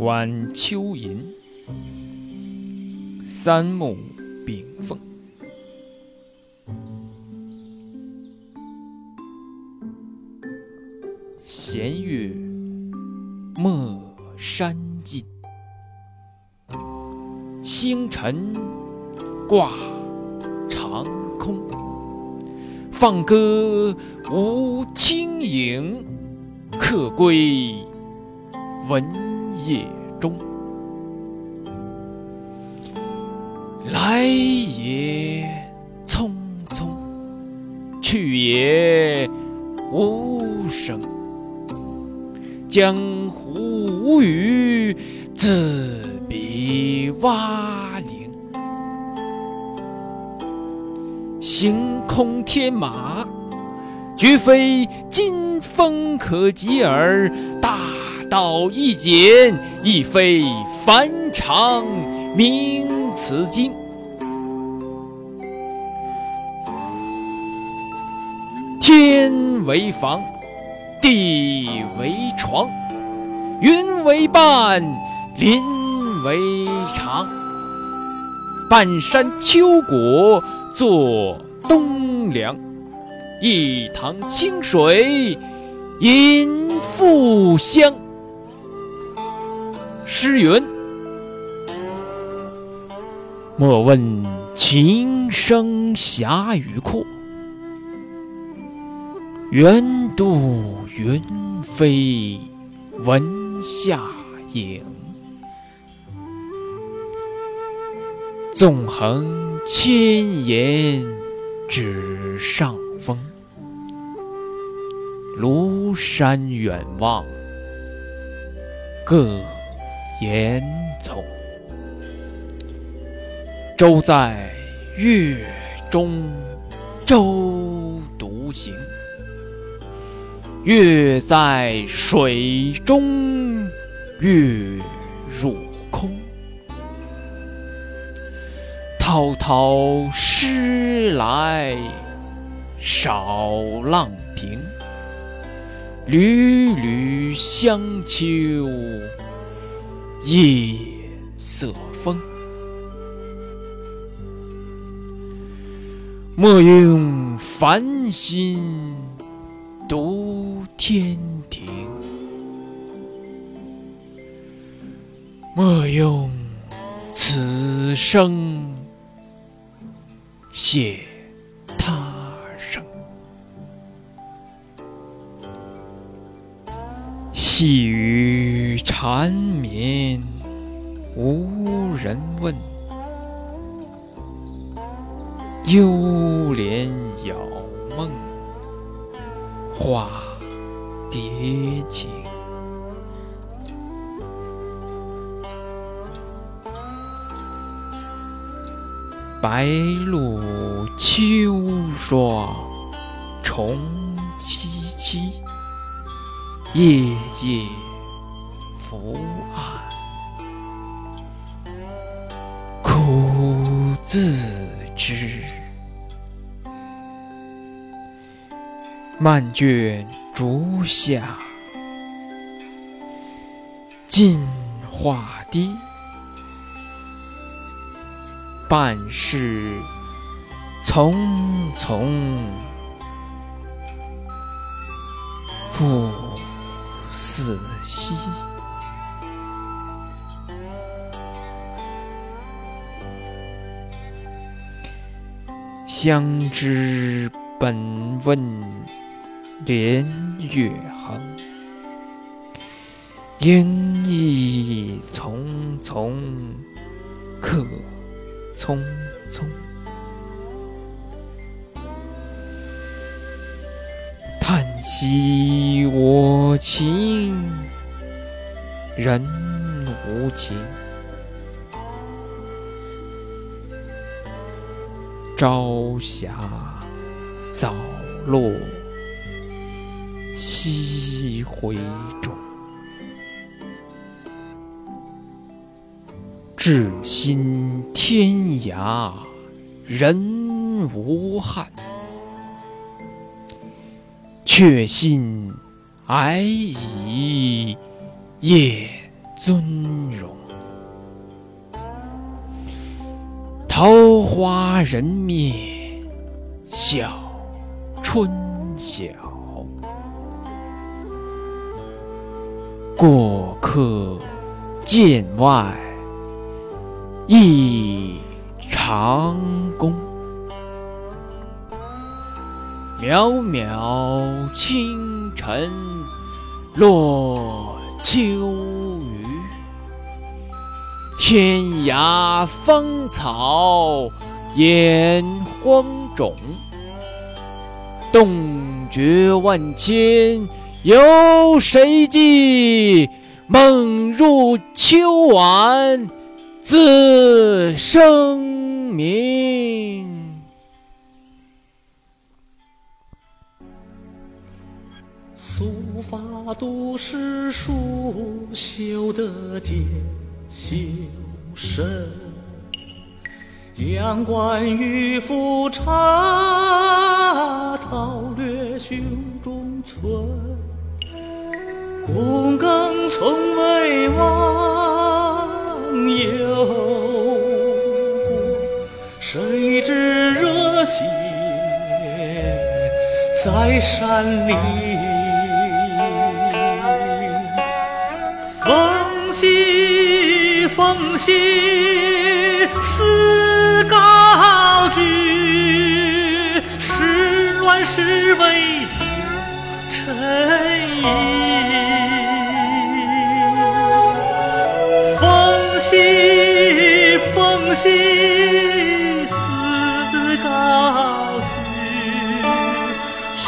晚秋吟，三木炳凤。闲月莫山尽，星辰挂长空。放歌无轻影，客归闻夜来也匆匆，去也无声。江湖无语，自比蛙陵。星空天马，绝非金风可及耳；大道一简，亦非凡常名此经。天为房。地为床，云为伴，林为裳。半山秋果作冬粮，一塘清水饮复香。诗云：莫问琴声霞与阔。远渡云飞闻下影，纵横千岩指上风。庐山远望，各岩丛。舟在月中舟独行。月在水中月入空，滔滔诗来少浪平，缕缕香秋夜色风。莫用繁星独。天庭，莫用此生谢他生。细雨缠绵无人问，幽帘遥梦话。蝶情，白露秋霜重凄凄，夜夜伏案，苦自知。漫卷。竹下尽画堤，半世匆匆复似昔。相知本问。连月横，烟意匆匆，客匆匆。叹息我情，人无情。朝霞早落。西回中，至心天涯人无憾，却信爱已雁尊荣。桃花人面笑春晓，过客剑外一长弓。渺渺清晨落秋雨，天涯芳草掩荒冢。洞绝万千有谁记？梦入秋晚自生明。素发都是书修的剑修身，阳关与夫差，韬略雄。躬耕从未忘，忧谁知热血在山林。风息风息思高居，时乱时危旧沉风息思高居，时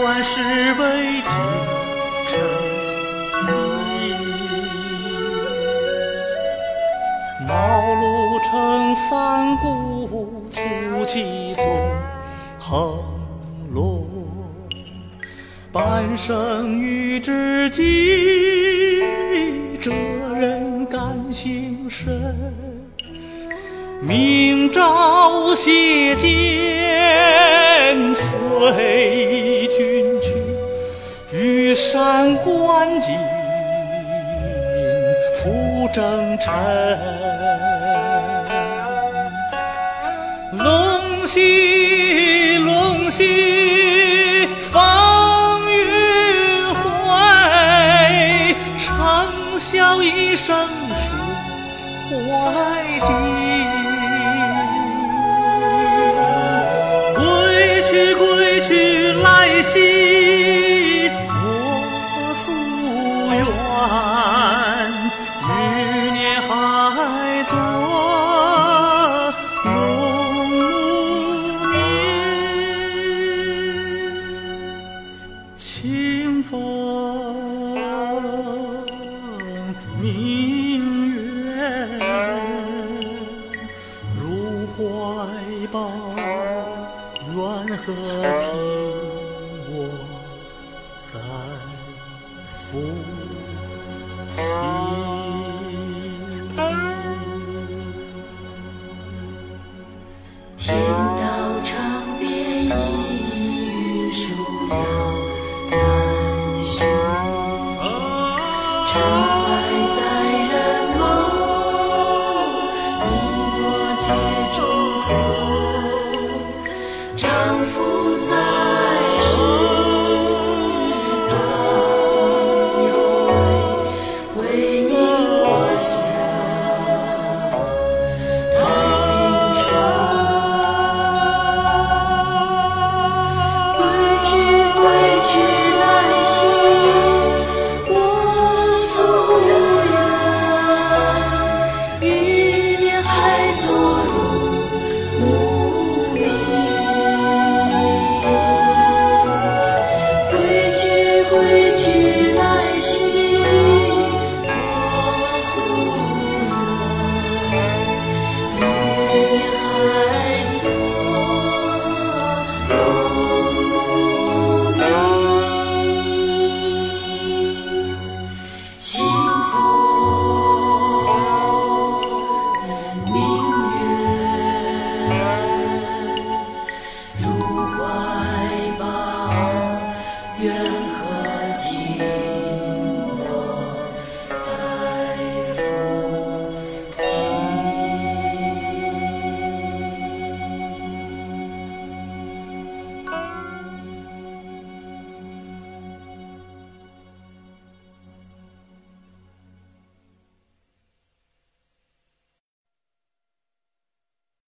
乱时危旧沉。茅庐成三顾，足迹纵横落。半生遇知己，这人感心深。明朝谢剑随君去，玉山观景。复征尘，龙兮龙兮风云会，长啸一声抒怀情。缘何听我在抚琴天道长变，一云疏遥难寻。